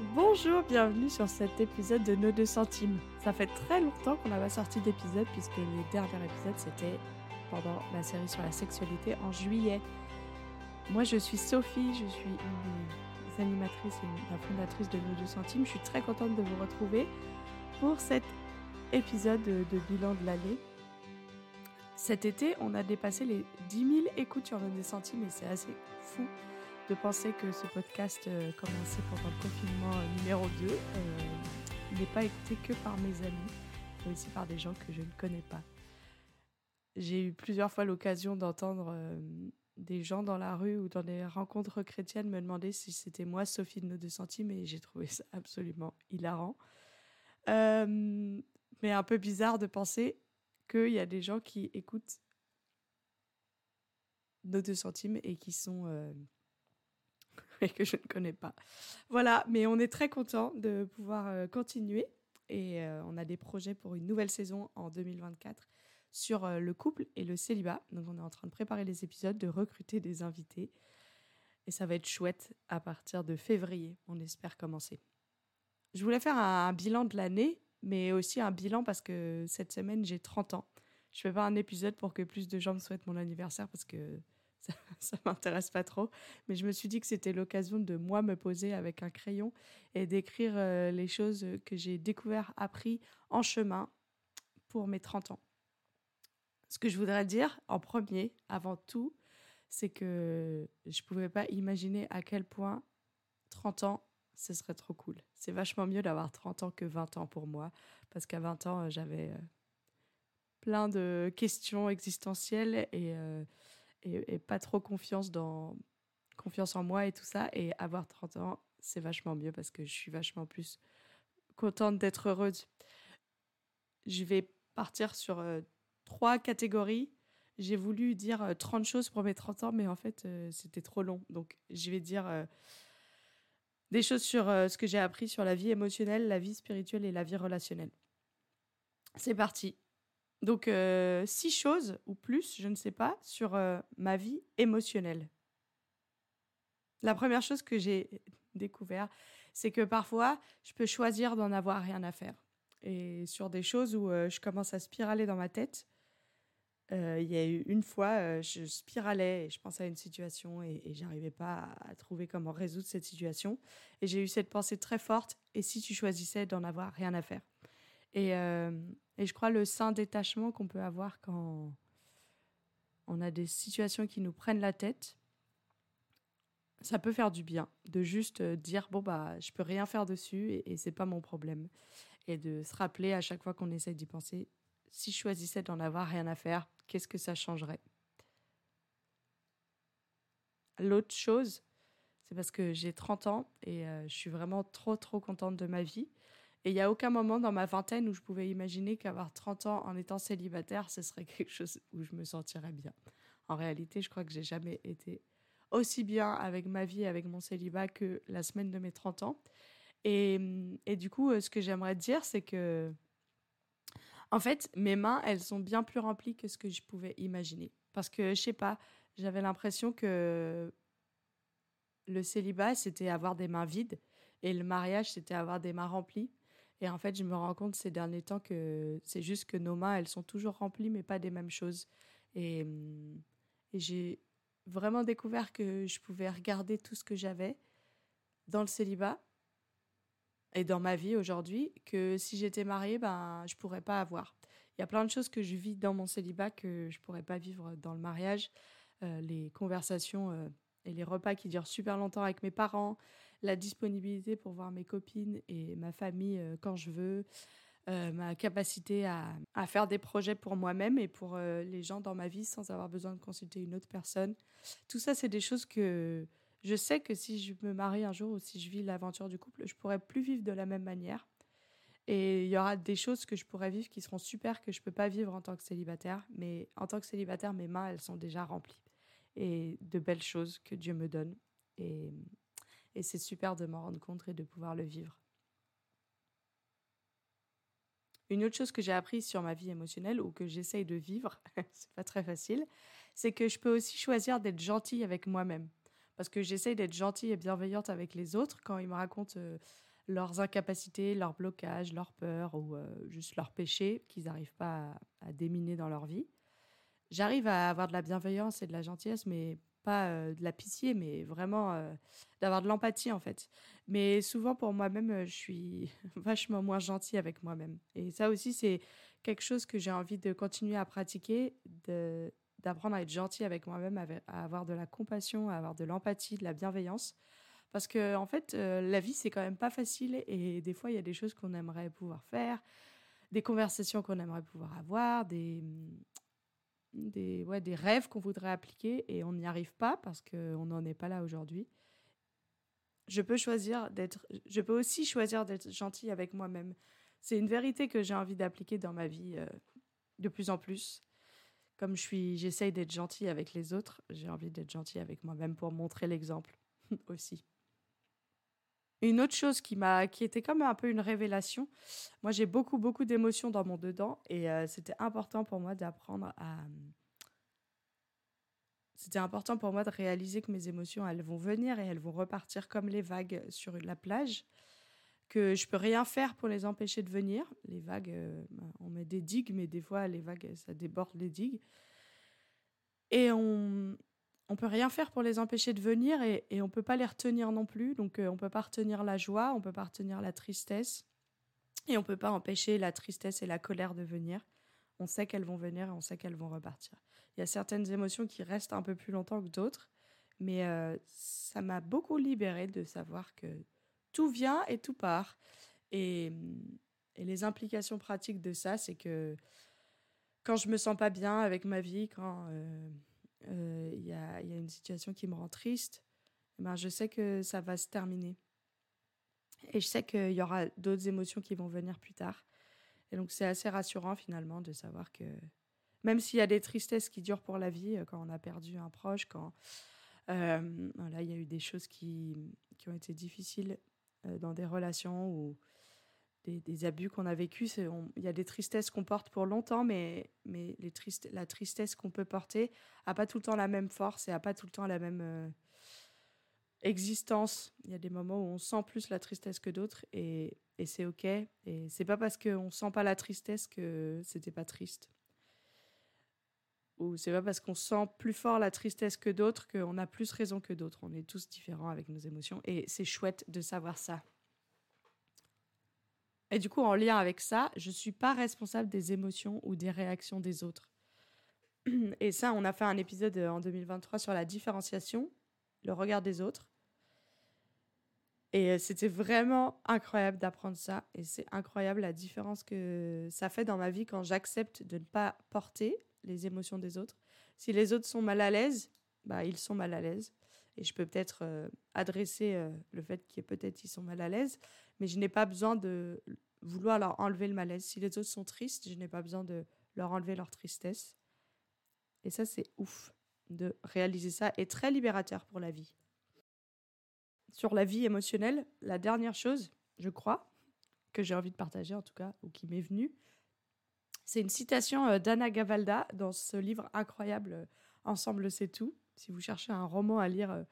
Bonjour, bienvenue sur cet épisode de Nos deux centimes. Ça fait très longtemps qu'on n'a pas sorti d'épisode puisque les derniers épisodes c'était pendant la série sur la sexualité en juillet. Moi je suis Sophie, je suis une des animatrices et la fondatrice de Nos deux centimes. Je suis très contente de vous retrouver pour cet épisode de, bilan de l'année. Cet été, on a dépassé les 10 000 écoutes sur Nos deux centimes et c'est assez fou de penser que ce podcast euh, commencé pendant le confinement euh, numéro 2 euh, n'est pas écouté que par mes amis, mais aussi par des gens que je ne connais pas. J'ai eu plusieurs fois l'occasion d'entendre des gens dans la rue ou dans des rencontres chrétiennes me demander si c'était moi, Sophie de nos deux centimes, et j'ai trouvé ça absolument hilarant. mais un peu bizarre de penser qu'il y a des gens qui écoutent nos deux centimes et qui sont et que je ne connais pas. Voilà, mais on est très content de pouvoir euh, continuer et euh, on a des projets pour une nouvelle saison en 2024 sur euh, le couple et le célibat. Donc on est en train de préparer les épisodes, de recruter des invités et ça va être chouette à partir de février, on espère commencer. Je voulais faire un, bilan de l'année, mais aussi un bilan parce que cette semaine j'ai 30 ans. Je fais pas un épisode pour que plus de gens me souhaitent mon anniversaire parce que ça, m'intéresse pas trop. Mais je me suis dit que c'était l'occasion de moi me poser avec un crayon et d'écrire euh, les choses que j'ai découvert, appris en chemin pour mes 30 ans. Ce que je voudrais dire en premier, avant tout, c'est que je pouvais pas imaginer à quel point 30 ans, ce serait trop cool. C'est vachement mieux d'avoir 30 ans que 20 ans pour moi, parce qu'à 20 ans, j'avais euh, plein de questions existentielles et euh, et, pas trop confiance dans confiance en moi et tout ça. Et avoir 30 ans, c'est vachement mieux parce que je suis vachement plus contente d'être heureuse. Je vais partir sur euh, trois catégories. J'ai voulu dire 30 euh, choses pour mes 30 ans, mais en fait, euh, c'était trop long. Donc, je vais dire des choses sur ce que j'ai appris sur la vie émotionnelle, la vie spirituelle et la vie relationnelle. C'est parti. Donc, euh, six choses ou plus, je ne sais pas, sur euh, ma vie émotionnelle. La première chose que j'ai découvert, c'est que parfois, je peux choisir d'en avoir rien à faire. Et sur des choses où euh, je commence à spiraler dans ma tête, il y a eu une fois, je spiralais et je pensais à une situation et, et j'arrivais pas à, trouver comment résoudre cette situation. Et j'ai eu cette pensée très forte, et si tu choisissais d'en avoir rien à faire? Et, et je crois le sain détachement qu'on peut avoir quand on a des situations qui nous prennent la tête, ça peut faire du bien de juste euh, dire bon bah je peux rien faire dessus et, et c'est pas mon problème. Et de se rappeler à chaque fois qu'on essaye d'y penser si je choisissais d'en avoir rien à faire, qu'est-ce que ça changerait? L'autre chose, c'est parce que j'ai 30 ans et euh, je suis vraiment trop trop contente de ma vie et il n'y a aucun moment dans ma vingtaine où je pouvais imaginer qu'avoir 30 ans en étant célibataire, ce serait quelque chose où je me sentirais bien. En réalité, je crois que j'ai jamais été aussi bien avec ma vie, avec mon célibat que la semaine de mes 30 ans. Et, et du coup, euh, ce que j'aimerais dire, c'est que, en fait, mes mains, elles sont bien plus remplies que ce que je pouvais imaginer. Parce que, je sais pas, j'avais l'impression que le célibat, c'était avoir des mains vides et le mariage, c'était avoir des mains remplies. Et en fait, je me rends compte ces derniers temps que c'est juste que nos mains, elles sont toujours remplies, mais pas des mêmes choses. Et, hum, et j'ai vraiment découvert que je pouvais regarder tout ce que j'avais dans le célibat et dans ma vie aujourd'hui, que si j'étais mariée, ben, je pourrais pas avoir. Il y a plein de choses que je vis dans mon célibat que je pourrais pas vivre dans le mariage. Euh, les conversations euh, et les repas qui durent super longtemps avec mes parents, la disponibilité pour voir mes copines et ma famille euh, quand je veux, euh, ma capacité à, à, faire des projets pour moi-même et pour euh, les gens dans ma vie sans avoir besoin de consulter une autre personne. Tout ça, c'est des choses que je sais que si je me marie un jour ou si je vis l'aventure du couple, je pourrais plus vivre de la même manière. Et il y aura des choses que je pourrais vivre qui seront super que je peux pas vivre en tant que célibataire. Mais en tant que célibataire, mes mains, elles sont déjà remplies. Et de belles choses que Dieu me donne. Et et c'est super de m'en rendre compte et de pouvoir le vivre. Une autre chose que j'ai appris sur ma vie émotionnelle ou que j'essaye de vivre, c'est pas très facile, c'est que je peux aussi choisir d'être gentille avec moi-même. Parce que j'essaye d'être gentille et bienveillante avec les autres quand ils me racontent euh, leurs incapacités, leurs blocages, leurs peurs ou juste leurs péchés qu'ils n'arrivent pas à, déminer dans leur vie. J'arrive à avoir de la bienveillance et de la gentillesse, mais pas de la pitié, mais vraiment d'avoir de l'empathie en fait. Mais souvent pour moi-même, je suis vachement moins gentille avec moi-même. Et ça aussi, c'est quelque chose que j'ai envie de continuer à pratiquer, d'apprendre à être gentil avec moi-même, à avoir de la compassion, à avoir de l'empathie, de la bienveillance. Parce que, en fait, la vie, c'est quand même pas facile et des fois, il y a des choses qu'on aimerait pouvoir faire, des conversations qu'on aimerait pouvoir avoir, des, des, ouais, des rêves qu'on voudrait appliquer et on n'y arrive pas parce qu'on n'en est pas là aujourd'hui. Je peux choisir d'être, je peux aussi choisir d'être gentil avec moi-même. C'est une vérité que j'ai envie d'appliquer dans ma vie euh, de plus en plus. Comme je suis, j'essaye d'être gentil avec les autres, j'ai envie d'être gentil avec moi-même pour montrer l'exemple aussi. Une autre chose qui m'a, qui était comme un peu une révélation. Moi, j'ai beaucoup, beaucoup d'émotions dans mon dedans et euh, c'était important pour moi d'apprendre à. C'était important pour moi de réaliser que mes émotions, elles vont venir et elles vont repartir comme les vagues sur la plage, que je peux rien faire pour les empêcher de venir. Les vagues, euh, on met des digues, mais des fois les vagues, ça déborde les digues. Et on, on peut rien faire pour les empêcher de venir et, et on peut pas les retenir non plus. Donc on euh, on peut pas retenir la joie, on peut pas retenir la tristesse et on peut pas empêcher la tristesse et la colère de venir. On sait qu'elles vont venir et on sait qu'elles vont repartir. Il y a certaines émotions qui restent un peu plus longtemps que d'autres, mais euh, ça m'a beaucoup libérée de savoir que tout vient et tout part. Et, et les implications pratiques de ça, c'est que quand je me sens pas bien avec ma vie, quand euh, il euh, y, a, y, a, une situation qui me rend triste, eh ben, je sais que ça va se terminer. Et je sais qu'il y aura d'autres émotions qui vont venir plus tard. Et donc c'est assez rassurant finalement de savoir que même s'il y a des tristesses qui durent pour la vie, euh, quand on a perdu un proche, quand euh, voilà, il y a eu des choses qui, qui ont été difficiles dans des relations ou des, abus qu'on a vécus. Il y a des tristesses qu'on porte pour longtemps, mais, les tristes, la tristesse qu'on peut porter n'a pas tout le temps la même force et n'a pas tout le temps la même euh, existence. Il y a des moments où on sent plus la tristesse que d'autres et, c'est OK. Et c'est pas parce qu'on sent pas la tristesse que c'était pas triste. Ou c'est pas parce qu'on sent plus fort la tristesse que d'autres qu'on a plus raison que d'autres. On est tous différents avec nos émotions et c'est chouette de savoir ça. Et du coup, en lien avec ça, je suis pas responsable des émotions ou des réactions des autres. Et ça, on a fait un épisode euh, en 2023 sur la différenciation, le regard des autres. Et euh, c'était vraiment incroyable d'apprendre ça. Et c'est incroyable la différence que ça fait dans ma vie quand j'accepte de ne pas porter les émotions des autres. Si les autres sont mal à l'aise, bah, ils sont mal à l'aise. Et je peux peut-être euh, adresser le fait qu'ils peut-être sont mal à l'aise mais je n'ai pas besoin de vouloir leur enlever le malaise. Si les autres sont tristes, je n'ai pas besoin de leur enlever leur tristesse. Et ça, c'est ouf de réaliser ça et très libérateur pour la vie. Sur la vie émotionnelle, la dernière chose, je crois, que j'ai envie de partager en tout cas, ou qui m'est venue, c'est une citation euh, d'Anna Gavalda dans ce livre incroyable euh, Ensemble c'est tout. Si vous cherchez un roman à lire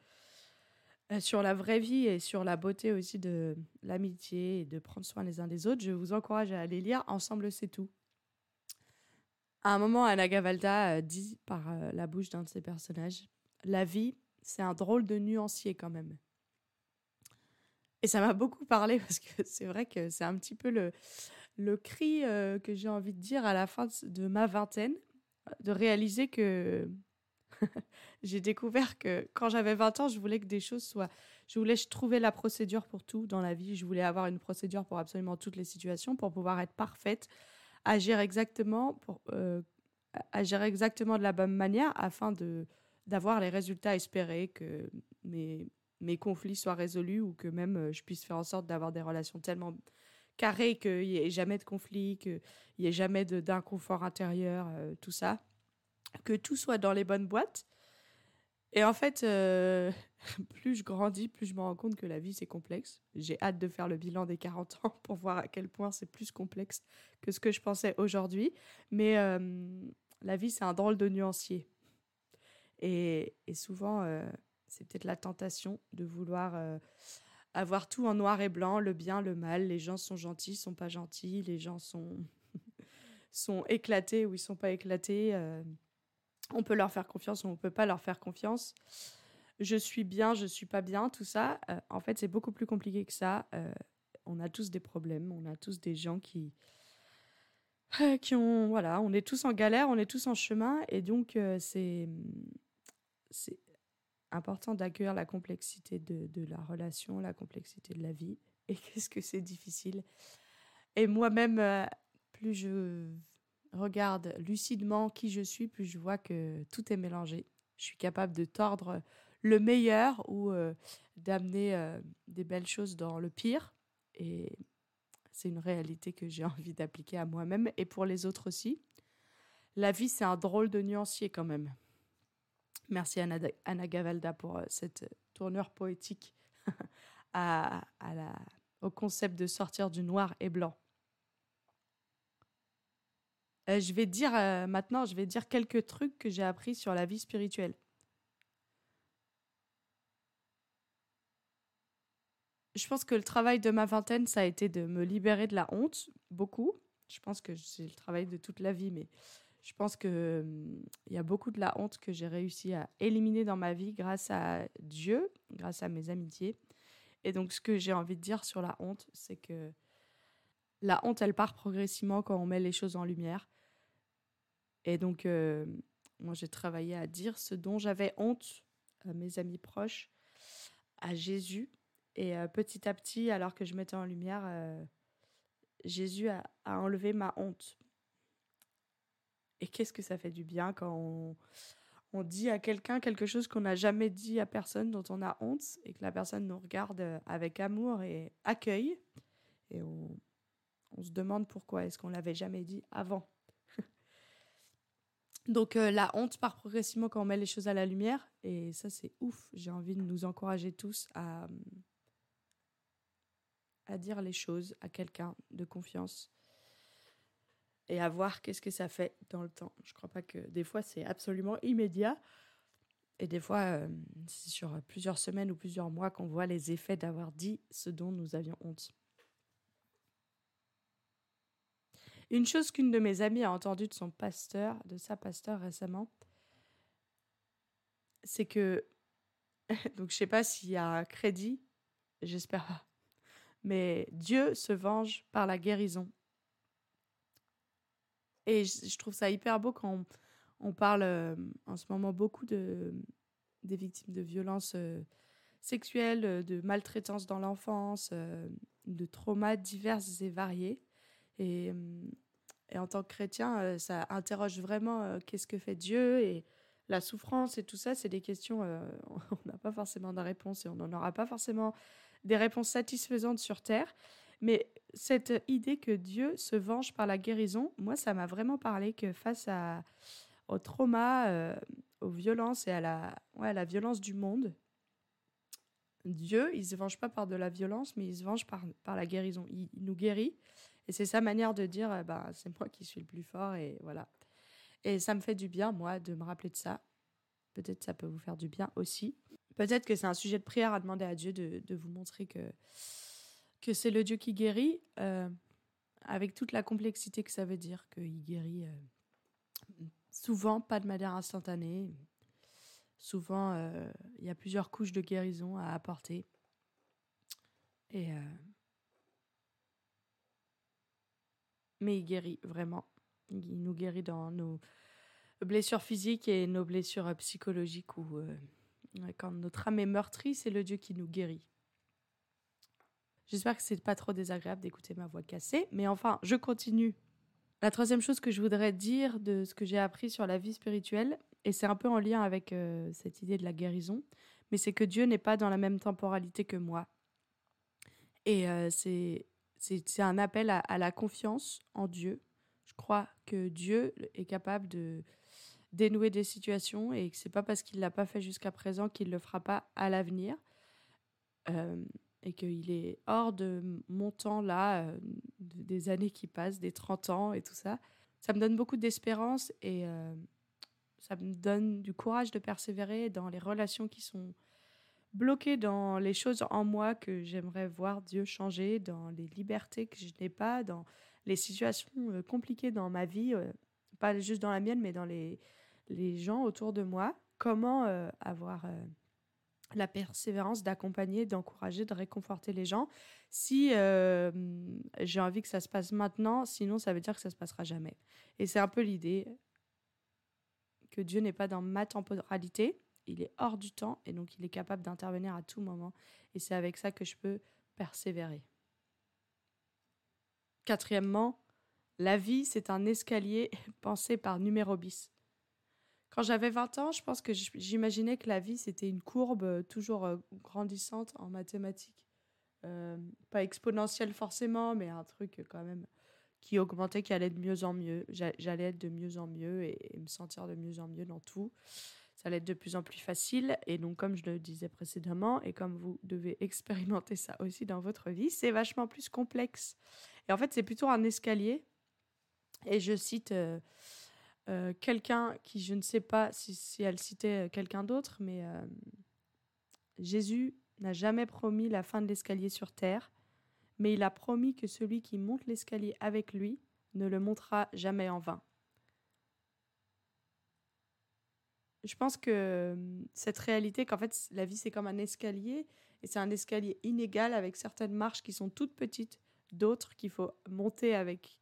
euh, sur la vraie vie et sur la beauté aussi de l'amitié et de prendre soin les uns des autres, je vous encourage à aller lire Ensemble, c'est tout. À un moment, Anna Gavalda euh, dit par euh, la bouche d'un de ses personnages La vie, c'est un drôle de nuancier quand même. Et ça m'a beaucoup parlé parce que c'est vrai que c'est un petit peu le, le cri que j'ai envie de dire à la fin de ma vingtaine, de réaliser que j'ai découvert que quand j'avais 20 ans, je voulais que des choses soient. Je voulais trouver la procédure pour tout dans la vie. Je voulais avoir une procédure pour absolument toutes les situations, pour pouvoir être parfaite, agir exactement, euh, agir exactement de la bonne manière afin de d'avoir les résultats espérés, que mes, mes conflits soient résolus ou que même euh, je puisse faire en sorte d'avoir des relations tellement carrées qu'il n'y ait jamais de conflit, qu'il n'y ait jamais d'inconfort intérieur, euh, tout ça que tout soit dans les bonnes boîtes. Et en fait, euh, plus je grandis, plus je me rends compte que la vie, c'est complexe. J'ai hâte de faire le bilan des 40 ans pour voir à quel point c'est plus complexe que ce que je pensais aujourd'hui. Mais euh, la vie, c'est un drôle de nuancier. Et, et souvent, euh, c'est peut-être la tentation de vouloir avoir tout en noir et blanc, le bien, le mal, les gens sont gentils, sont pas gentils, les gens sont sont éclatés ou ils sont pas éclatés. Euh, on peut leur faire confiance ou on peut pas leur faire confiance. Je suis bien, je suis pas bien, tout ça. Euh, en fait, c'est beaucoup plus compliqué que ça. Euh, on a tous des problèmes, on a tous des gens qui qui ont voilà, on est tous en galère, on est tous en chemin et donc c'est c'est important d'accueillir la complexité de, la relation, la complexité de la vie. Et qu'est-ce que c'est difficile? Et moi-même, plus je regarde lucidement qui je suis, plus je vois que tout est mélangé. Je suis capable de tordre le meilleur ou euh, d'amener euh, des belles choses dans le pire. Et c'est une réalité que j'ai envie d'appliquer à moi-même et pour les autres aussi. La vie, c'est un drôle de nuancier quand même. Merci Anna, Anna Gavalda pour euh, cette tournure poétique au concept de sortir du noir et blanc. Euh, je vais dire euh, maintenant, je vais dire quelques trucs que j'ai appris sur la vie spirituelle. Je pense que le travail de ma vingtaine, ça a été de me libérer de la honte, beaucoup. Je pense que c'est le travail de toute la vie, mais je pense que hum, y a beaucoup de la honte que j'ai réussi à éliminer dans ma vie grâce à Dieu, grâce à mes amitiés. Et donc, ce que j'ai envie de dire sur la honte, c'est que la honte, elle part progressivement quand on met les choses en lumière. Et donc, euh, moi, j'ai travaillé à dire ce dont j'avais honte à mes amis proches, à Jésus. Et euh, petit à petit, alors que je mettais en lumière, euh, Jésus a, enlevé ma honte. Et qu'est-ce que ça fait du bien quand on, dit à quelqu'un quelque chose qu'on n'a jamais dit à personne, dont on a honte, et que la personne nous regarde avec amour et accueille. Et on, on se demande pourquoi est-ce qu'on l'avait jamais dit avant. Donc euh, la honte part progressivement quand on met les choses à la lumière. Et ça, c'est ouf. J'ai envie de nous encourager tous à, dire les choses à quelqu'un de confiance et à voir qu'est-ce que ça fait dans le temps. Je crois pas que des fois c'est absolument immédiat. Et des fois, euh, c'est sur plusieurs semaines ou plusieurs mois qu'on voit les effets d'avoir dit ce dont nous avions honte. Une chose qu'une de mes amies a entendue de son pasteur, de sa pasteur récemment, c'est que, donc je sais pas s'il y a un crédit, j'espère pas, mais Dieu se venge par la guérison. Et je, trouve ça hyper beau quand on, parle euh, en ce moment beaucoup de, des victimes de violences euh, sexuelles, de maltraitance dans l'enfance, euh, de traumas divers et variés. Et, euh, et en tant que chrétien, euh, ça interroge vraiment euh, qu'est-ce que fait Dieu et la souffrance et tout ça, c'est des questions, on n'a pas forcément de réponse et on n'en aura pas forcément des réponses satisfaisantes sur Terre. Mais cette idée que Dieu se venge par la guérison, moi, ça m'a vraiment parlé que face au trauma, aux violences et à la, ouais, la violence du monde, Dieu, il se venge pas par de la violence, mais il se venge par, par la guérison. il nous guérit et c'est sa manière de dire, euh, bah, c'est moi qui suis le plus fort et voilà. Et ça me fait du bien, moi, de me rappeler de ça. Peut-être ça peut vous faire du bien aussi. Peut-être que c'est un sujet de prière à demander à Dieu de, de vous montrer que, que c'est le Dieu qui guérit, euh, avec toute la complexité que ça veut dire, qu'il guérit euh, souvent pas de manière instantanée. Souvent, il y a plusieurs couches de guérison à apporter. Et mais il guérit vraiment. Il nous guérit dans nos blessures physiques et nos blessures psychologiques ou euh, quand notre âme est meurtrie, c'est le Dieu qui nous guérit. J'espère que c'est pas trop désagréable d'écouter ma voix cassée, mais enfin, je continue. La troisième chose que je voudrais dire de ce que j'ai appris sur la vie spirituelle, et c'est un peu en lien avec euh, cette idée de la guérison, mais c'est que Dieu n'est pas dans la même temporalité que moi. Et euh, c'est c'est un appel à, la confiance en Dieu. Je crois que Dieu est capable de dénouer des situations et que c'est pas parce qu'il l'a pas fait jusqu'à présent qu'il le fera pas à l'avenir. Euh, et qu'il est hors de mon temps là, euh, des années qui passent, des 30 ans et tout ça. Ça me donne beaucoup d'espérance et euh, ça me donne du courage de persévérer dans les relations qui sont bloquée dans les choses en moi que j'aimerais voir Dieu changer, dans les libertés que je n'ai pas, dans les situations euh, compliquées dans ma vie, euh, pas juste dans la mienne, mais dans les, les gens autour de moi. Comment euh, avoir la persévérance d'accompagner, d'encourager, de réconforter les gens si j'ai envie que ça se passe maintenant, sinon ça veut dire que ça se passera jamais. Et c'est un peu l'idée que Dieu n'est pas dans ma temporalité, il est hors du temps et donc il est capable d'intervenir à tout moment. Et c'est avec ça que je peux persévérer. Quatrièmement, la vie, c'est un escalier pensé par numéro bis. Quand j'avais 20 ans, je pense que j'imaginais que la vie, c'était une courbe euh, toujours euh, grandissante en mathématiques. Euh, pas exponentielle forcément, mais un truc quand même qui augmentait, qui allait de mieux en mieux. J'allais être de mieux en mieux et, me sentir de mieux en mieux dans tout. Ça allait être de plus en plus facile. Et donc, comme je le disais précédemment, et comme vous devez expérimenter ça aussi dans votre vie, c'est vachement plus complexe. Et en fait, c'est plutôt un escalier. Et je cite euh, euh, quelqu'un qui, je ne sais pas si, elle citait quelqu'un d'autre, mais euh, Jésus n'a jamais promis la fin de l'escalier sur terre, mais il a promis que celui qui monte l'escalier avec lui ne le montera jamais en vain. Je pense que cette réalité qu'en fait la vie c'est comme un escalier et c'est un escalier inégal avec certaines marches qui sont toutes petites, d'autres qu'il faut monter avec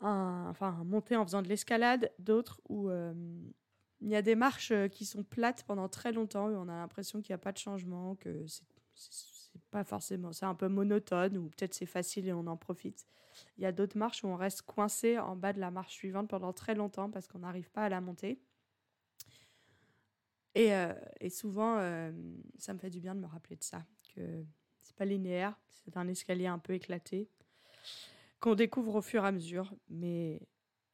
enfin monter en faisant de l'escalade, d'autres où il y a des marches qui sont plates pendant très longtemps et on a l'impression qu'il n'y a pas de changement, que c'est pas forcément, c'est un peu monotone ou peut-être c'est facile et on en profite. Il y a d'autres marches où on reste coincé en bas de la marche suivante pendant très longtemps parce qu'on n'arrive pas à la monter. Et, euh, et souvent, euh, ça me fait du bien de me rappeler de ça, que c'est pas linéaire, c'est un escalier un peu éclaté qu'on découvre au fur et à mesure, mais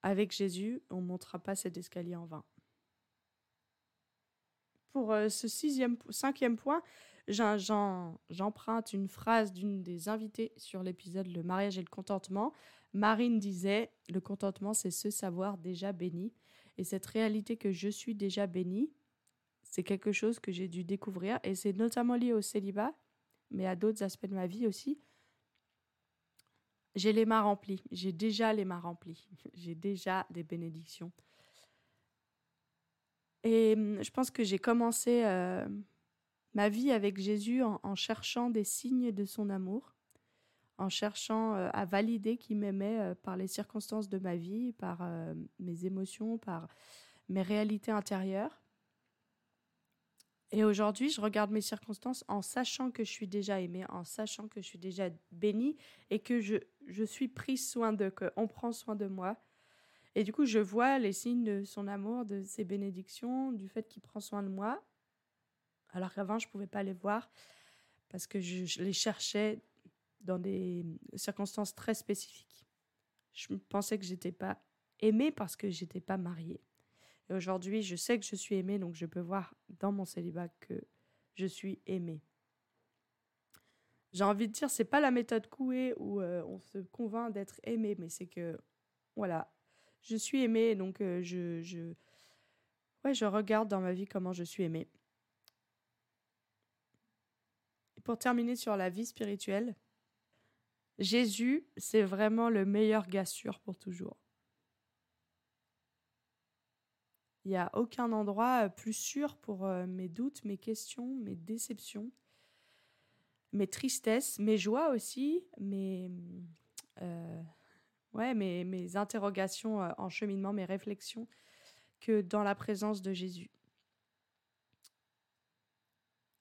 avec Jésus, on ne montera pas cet escalier en vain. Pour euh, ce sixième, cinquième point, j'emprunte une phrase d'une des invitées sur l'épisode Le mariage et le contentement. Marine disait Le contentement, c'est ce savoir déjà béni. Et cette réalité que je suis déjà béni, c'est quelque chose que j'ai dû découvrir. Et c'est notamment lié au célibat, mais à d'autres aspects de ma vie aussi. J'ai les mains remplies. J'ai déjà les mains remplies. J'ai déjà des bénédictions. Et hum, je pense que j'ai commencé. Euh, ma vie avec Jésus en, cherchant des signes de son amour, en cherchant euh, à valider qu'il m'aimait euh, par les circonstances de ma vie, par mes émotions, par mes réalités intérieures. Et aujourd'hui, je regarde mes circonstances en sachant que je suis déjà aimée, en sachant que je suis déjà bénie et que je, je suis prise soin de, qu'on prend soin de moi. Et du coup, je vois les signes de son amour, de ses bénédictions, du fait qu'il prend soin de moi alors qu'avant, je ne pouvais pas les voir parce que je, les cherchais dans des circonstances très spécifiques. Je pensais que j'étais pas aimée parce que j'étais pas mariée. Et aujourd'hui, je sais que je suis aimée, donc je peux voir dans mon célibat que je suis aimée. J'ai envie de dire, c'est pas la méthode Coué où euh, on se convainc d'être aimé, mais c'est que, voilà, je suis aimée, donc euh, je, je, ouais, je regarde dans ma vie comment je suis aimée pour terminer sur la vie spirituelle, Jésus, c'est vraiment le meilleur gars sûr pour toujours. Il n'y a aucun endroit euh, plus sûr pour euh, mes doutes, mes questions, mes déceptions, mes tristesses, mes joies aussi, mes, euh, ouais, mes, interrogations en cheminement, mes réflexions, que dans la présence de Jésus.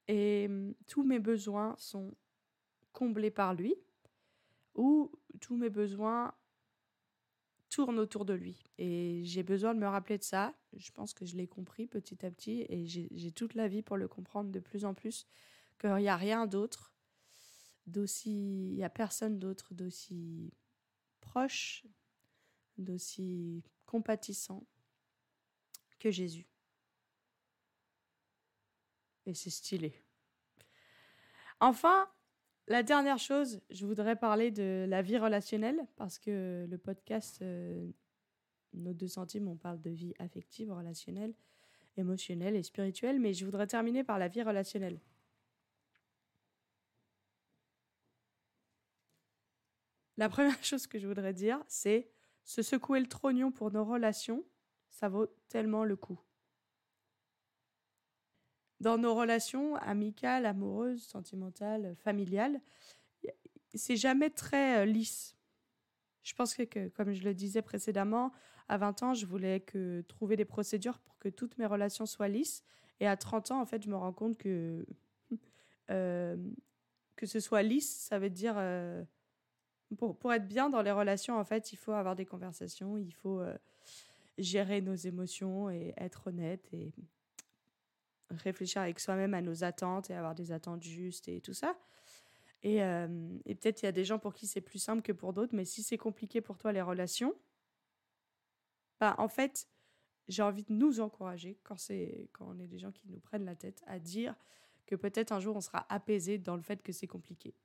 Et mmh, tous mes besoins sont comblés par lui, ou tous mes besoins tournent autour de lui. Et j'ai besoin de me rappeler de ça. Je pense que je l'ai compris petit à petit, et j'ai toute la vie pour le comprendre de plus en plus, qu'il n'y a rien d'autre, d'aussi... Il n'y a personne d'autre d'aussi proche, d'aussi compatissant que Jésus et c'est stylé. Enfin, la dernière chose, je voudrais parler de la vie relationnelle parce que le podcast euh, Nos deux centimes, on parle de vie affective, relationnelle. émotionnelle et spirituelle, mais je voudrais terminer par la vie relationnelle. La première chose que je voudrais dire, c'est se secouer le trognon pour nos relations, ça vaut tellement le coup. Dans nos relations amicales, amoureuses, sentimentales, familiales, c'est jamais très euh, lisse. Je pense que, comme je le disais précédemment, à 20 ans, je voulais que trouver des procédures pour que toutes mes relations soient lisses. Et à 30 ans, en fait, je me rends compte que euh, que ce soit lisse, ça veut dire euh, pour, pour, être bien dans les relations, en fait, il faut avoir des conversations, il faut euh, gérer nos émotions et être honnête et réfléchir avec soi-même à nos attentes et avoir des attentes justes et tout ça. Et, et peut-être il y a des gens pour qui c'est plus simple que pour d'autres, mais si c'est compliqué pour toi les relations, bah, en fait, j'ai envie de nous encourager quand, c'est, quand on est des gens qui nous prennent la tête à dire que peut-être un jour on sera apaisé dans le fait que c'est compliqué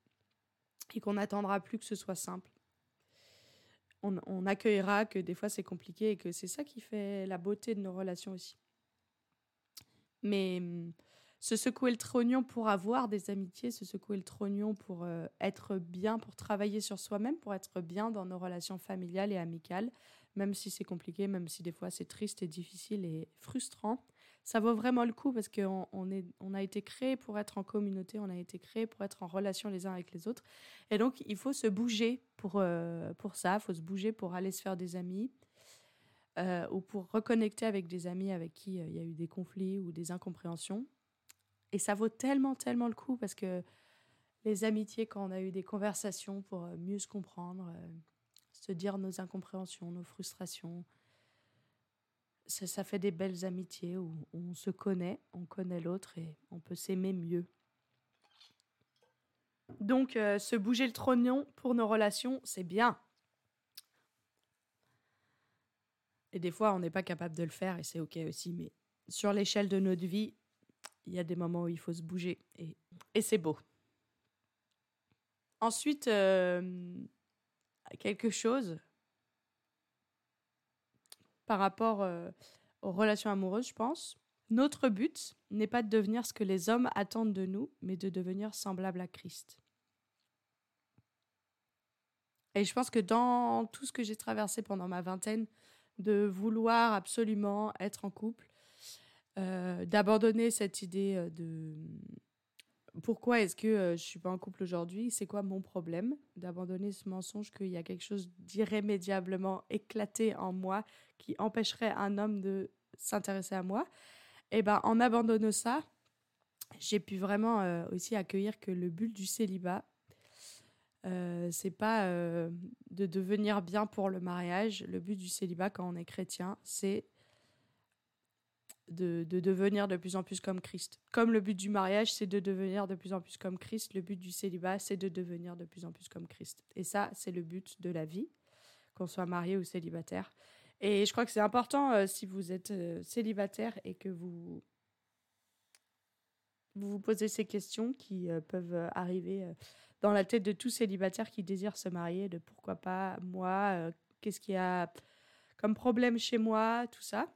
et qu'on n'attendra plus que ce soit simple. On accueillera que des fois c'est compliqué et que c'est ça qui fait la beauté de nos relations aussi. Mais se secouer le trognon pour avoir des amitiés, se secouer le trognon pour euh, être bien, pour travailler sur soi-même, pour être bien dans nos relations familiales et amicales, même si c'est compliqué, même si des fois c'est triste et difficile et frustrant, ça vaut vraiment le coup parce qu'on on est, on a été créé pour être en communauté, on a été créé pour être en relation les uns avec les autres. Et donc, il faut se bouger pour, euh, pour ça, il faut se bouger pour aller se faire des amis euh, ou pour reconnecter avec des amis avec qui euh, il y a eu des conflits ou des incompréhensions. Et ça vaut tellement, tellement le coup parce que les amitiés, quand on a eu des conversations pour mieux se comprendre, se dire nos incompréhensions, nos frustrations. Ça, fait des belles amitiés où on se connaît, on connaît l'autre et on peut s'aimer mieux. Donc, euh, se bouger le trognon pour nos relations, c'est bien. Et des fois, on n'est pas capable de le faire et c'est OK aussi. Mais sur l'échelle de notre vie, il y a des moments où il faut se bouger et, c'est beau. Ensuite, euh, quelque chose par rapport euh, aux relations amoureuses, je pense. Notre but n'est pas de devenir ce que les hommes attendent de nous, mais de devenir semblable à Christ. Et je pense que dans tout ce que j'ai traversé pendant ma vingtaine, de vouloir absolument être en couple, euh, d'abandonner cette idée euh, de pourquoi est-ce que euh, je suis pas en couple aujourd'hui? C'est quoi mon problème? D'abandonner ce mensonge qu'il y a quelque chose d'irrémédiablement éclaté en moi qui empêcherait un homme de s'intéresser à moi. Et eh ben en abandonnant ça, j'ai pu vraiment euh, aussi accueillir que le but du célibat, euh, c'est pas euh, de devenir bien pour le mariage. Le but du célibat quand on est chrétien, c'est de, devenir de plus en plus comme Christ. Comme le but du mariage, c'est de devenir de plus en plus comme Christ, le but du célibat, c'est de devenir de plus en plus comme Christ. Et ça, c'est le but de la vie, qu'on soit marié ou célibataire. Et je crois que c'est important euh, si vous êtes célibataire et que vous vous, vous posez ces questions qui euh, peuvent arriver dans la tête de tout célibataire qui désire se marier, de pourquoi pas moi, qu'est-ce qu'il y a comme problème chez moi, tout ça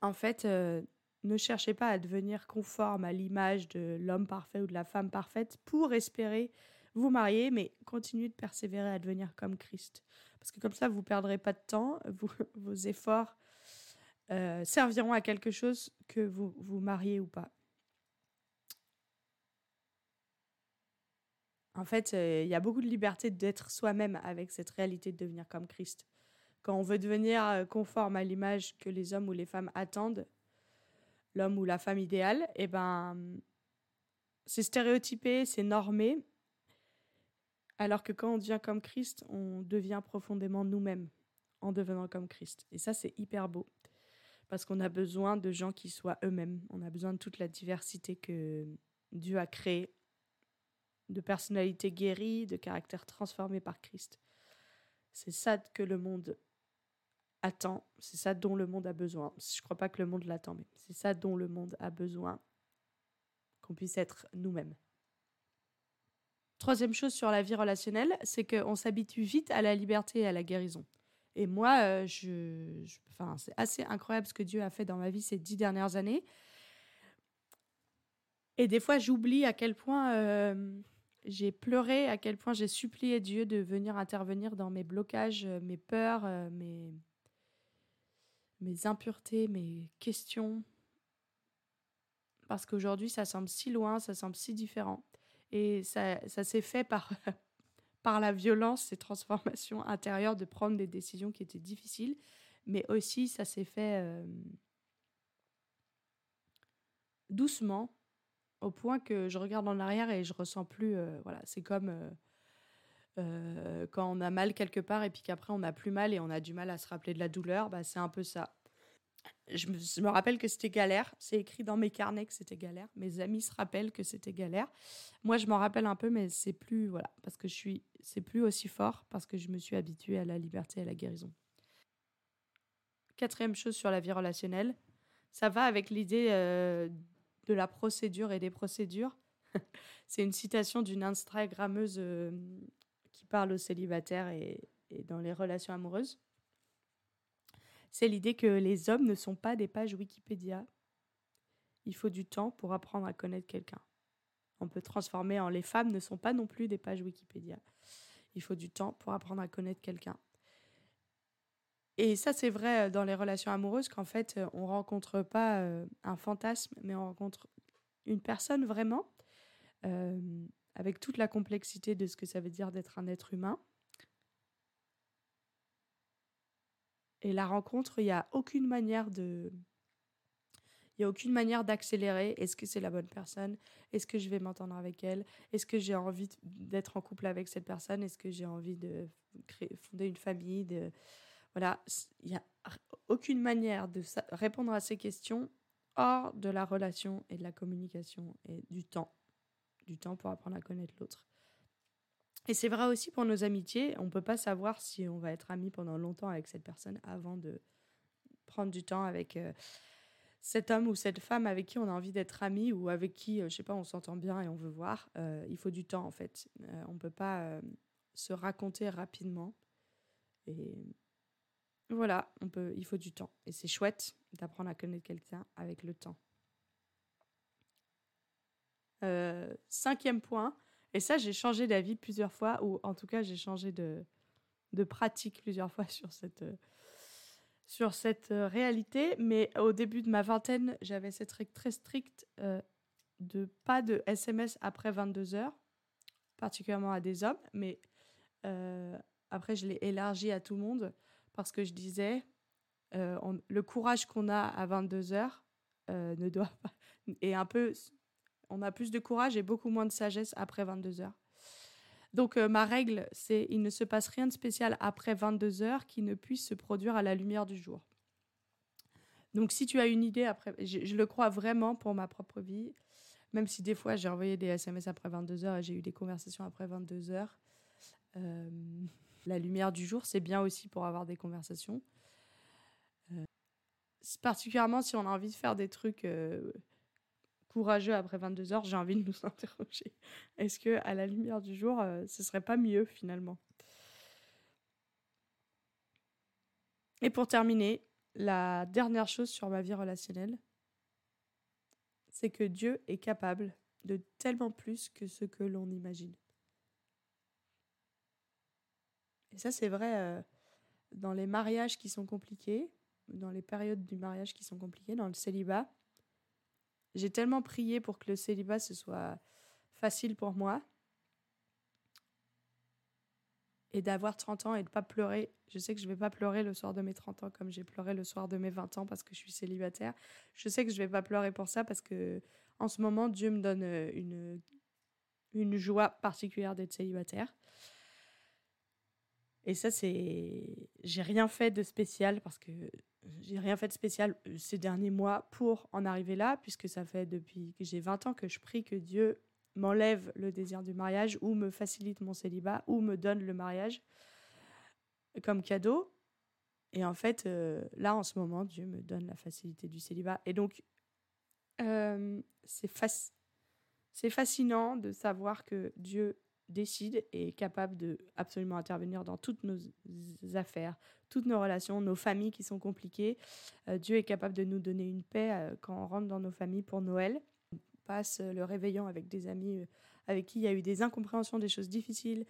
en fait, euh, ne cherchez pas à devenir conforme à l'image de l'homme parfait ou de la femme parfaite pour espérer vous marier, mais continuez de persévérer à devenir comme Christ. Parce que comme ça, vous ne perdrez pas de temps, vos efforts euh, serviront à quelque chose que vous vous mariez ou pas. En fait, euh, il y a beaucoup de liberté d'être soi-même avec cette réalité de devenir comme Christ quand on veut devenir euh, conforme à l'image que les hommes ou les femmes attendent, l'homme ou la femme idéale, eh ben, c'est stéréotypé, c'est normé. Alors que quand on devient comme Christ, on devient profondément nous-mêmes en devenant comme Christ. Et ça, c'est hyper beau. Parce qu'on a besoin de gens qui soient eux-mêmes. On a besoin de toute la diversité que Dieu a créée, de personnalités guéries, de caractères transformés par Christ. C'est ça que le monde attend, c'est ça dont le monde a besoin. Je ne crois pas que le monde l'attend, mais c'est ça dont le monde a besoin, qu'on puisse être nous-mêmes. Troisième chose sur la vie relationnelle, c'est qu'on s'habitue vite à la liberté et à la guérison. Et moi, je, enfin, c'est assez incroyable ce que Dieu a fait dans ma vie ces dix dernières années. Et des fois, j'oublie à quel point j'ai pleuré, à quel point j'ai supplié Dieu de venir intervenir dans mes blocages, mes peurs, mes, mes impuretés, mes questions. Parce qu'aujourd'hui, ça semble si loin, ça semble si différent. Et ça, ça s'est fait par, par la violence, ces transformations intérieures, de prendre des décisions qui étaient difficiles. Mais aussi, ça s'est fait euh, doucement, au point que je regarde en arrière et je ressens plus. Euh, voilà, c'est comme euh, quand on a mal quelque part et puis qu'après on a plus mal et on a du mal à se rappeler de la douleur. Bah, c'est un peu ça je me, rappelle que c'était galère. C'est écrit dans mes carnets que c'était galère. Mes amis se rappellent que c'était galère. Moi, je m'en rappelle un peu, mais c'est plus voilà parce que je suis, c'est plus aussi fort parce que je me suis habituée à la liberté et à la guérison. Quatrième chose sur la vie relationnelle, ça va avec l'idée euh, de la procédure et des procédures. c'est une citation d'une Instagrammeuse euh, qui parle aux célibataires et dans les relations amoureuses c'est l'idée que les hommes ne sont pas des pages Wikipédia. Il faut du temps pour apprendre à connaître quelqu'un. On peut transformer en les femmes ne sont pas non plus des pages Wikipédia. Il faut du temps pour apprendre à connaître quelqu'un. Et ça, c'est vrai euh, dans les relations amoureuses qu'en fait, euh, on rencontre pas euh, un fantasme, mais on rencontre une personne vraiment, avec toute la complexité de ce que ça veut dire d'être un être humain. Et la rencontre, il n'y a aucune manière de. Il a aucune manière d'accélérer. Est-ce que c'est la bonne personne? Est-ce que je vais m'entendre avec elle? Est-ce que j'ai envie d'être en couple avec cette personne? Est-ce que j'ai envie de créer, fonder une famille. Voilà, il n'y a aucune manière de répondre à ces questions hors de la relation et de la communication et du temps. Du temps pour apprendre à connaître l'autre. Et c'est vrai aussi pour nos amitiés, on ne peut pas savoir si on va être amis pendant longtemps avec cette personne avant de prendre du temps avec euh, cet homme ou cette femme avec qui on a envie d'être amis ou avec qui, euh, je sais pas, on s'entend bien et on veut voir. Euh, il faut du temps en fait. on ne peut pas se raconter rapidement. Et voilà, on peut, il faut du temps. Et c'est chouette d'apprendre à connaître quelqu'un avec le temps. cinquième point, et ça, j'ai changé d'avis plusieurs fois, ou en tout cas, j'ai changé de, pratique plusieurs fois sur cette, euh, euh, réalité. Mais au début de ma vingtaine, j'avais cette règle très stricte euh, de pas de SMS après 22 heures, particulièrement à des hommes. Mais après, je l'ai élargi à tout le monde parce que je disais, le courage qu'on a à 22 heures ne doit pas. Et un peu on a plus de courage et beaucoup moins de sagesse après 22 heures. Donc euh, ma règle, c'est il ne se passe rien de spécial après 22 heures qui ne puisse se produire à la lumière du jour. Donc si tu as une idée après, je, le crois vraiment pour ma propre vie, même si des fois j'ai envoyé des SMS après 22 heures et j'ai eu des conversations après 22 heures. Euh, la lumière du jour, c'est bien aussi pour avoir des conversations. Euh, particulièrement si on a envie de faire des trucs courageux après 22 heures, j'ai envie de nous interroger. Est-ce que à la lumière du jour, euh, ce serait pas mieux finalement? Et pour terminer, la dernière chose sur ma vie relationnelle, c'est que Dieu est capable de tellement plus que ce que l'on imagine. Et ça, c'est vrai euh, dans les mariages qui sont compliqués, dans les périodes du mariage qui sont compliquées, dans le célibat. J'ai tellement prié pour que le célibat ce soit facile pour moi. Et d'avoir 30 ans et de pas pleurer. Je sais que je vais pas pleurer le soir de mes 30 ans comme j'ai pleuré le soir de mes 20 ans parce que je suis célibataire. Je sais que je vais pas pleurer pour ça parce que en ce moment Dieu me donne euh, une une joie particulière d'être célibataire. Et ça c'est j'ai rien fait de spécial parce que j'ai rien fait de spécial euh, ces derniers mois pour en arriver là, puisque ça fait depuis que j'ai 20 ans que je prie que Dieu m'enlève le désir du mariage ou me facilite mon célibat ou me donne le mariage comme cadeau. Et en fait, euh, là, en ce moment, Dieu me donne la facilité du célibat. Et donc, euh, c'est fascinant de savoir que Dieu décide et est capable de absolument intervenir dans toutes nos affaires, toutes nos relations, nos familles qui sont compliquées. Euh, Dieu est capable de nous donner une paix euh, quand on rentre dans nos familles pour Noël. On passe le réveillon avec des amis avec qui il y a eu des incompréhensions, des choses difficiles,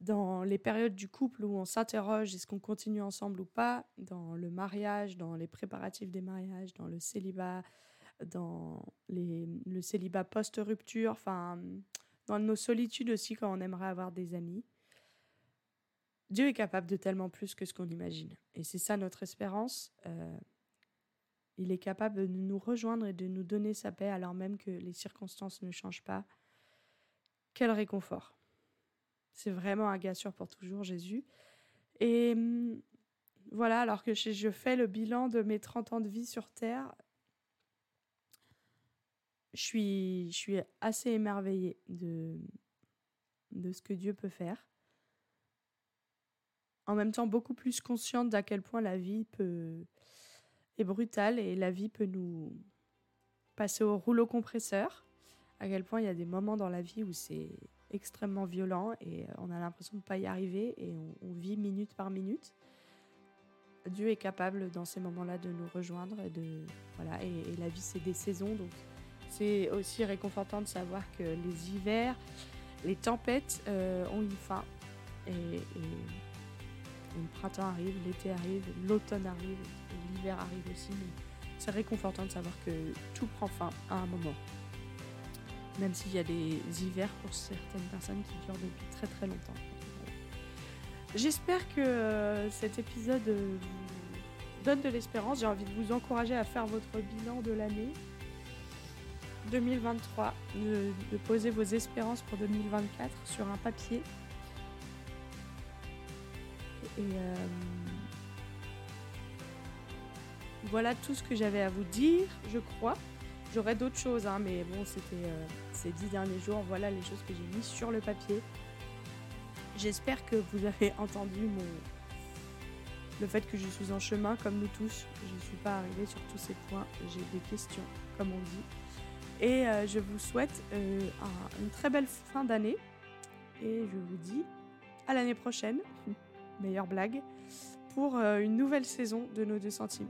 dans les périodes du couple où on s'interroge est-ce qu'on continue ensemble ou pas, dans le mariage, dans les préparatifs des mariages, dans le célibat, dans le célibat post-rupture, enfin, dans nos solitudes aussi quand on aimerait avoir des amis. Dieu est capable de tellement plus que ce qu'on imagine. Et c'est ça notre espérance. Euh, il est capable de nous rejoindre et de nous donner sa paix alors même que les circonstances ne changent pas. Quel réconfort. C'est vraiment un gars sûr pour toujours, Jésus. Et hum, voilà, alors que je fais le bilan de mes 30 ans de vie sur Terre, je suis, je suis assez émerveillée de, de ce que Dieu peut faire. En même temps, beaucoup plus consciente d'à quel point la vie peut est brutale et la vie peut nous passer au rouleau compresseur. À quel point il y a des moments dans la vie où c'est extrêmement violent et on a l'impression de ne pas y arriver et on, vit minute par minute. Dieu est capable dans ces moments-là de nous rejoindre et de voilà et la vie c'est des saisons donc c'est aussi réconfortant de savoir que les hivers, les tempêtes euh, ont une fin. Et, le printemps arrive, l'été arrive, l'automne arrive, l'hiver arrive aussi. c'est réconfortant de savoir que tout prend fin à un moment. Même s'il y a des hivers pour certaines personnes qui durent depuis très très longtemps. J'espère que euh, cet épisode vous donne de l'espérance. J'ai envie de vous encourager à faire votre bilan de l'année. 2023, de, poser vos espérances pour 2024 sur un papier. Et euh, voilà tout ce que j'avais à vous dire, je crois. J'aurais d'autres choses, hein, mais bon, c'était euh, ces dix derniers jours. Voilà les choses que j'ai mises sur le papier. J'espère que vous avez entendu mon... le fait que je suis en chemin, comme nous tous. Je ne suis pas arrivée sur tous ces points. J'ai des questions, comme on dit. Et euh, je vous souhaite euh, une très belle fin d'année. Et je vous dis à l'année prochaine, meilleure blague, pour euh, une nouvelle saison de nos deux centimes.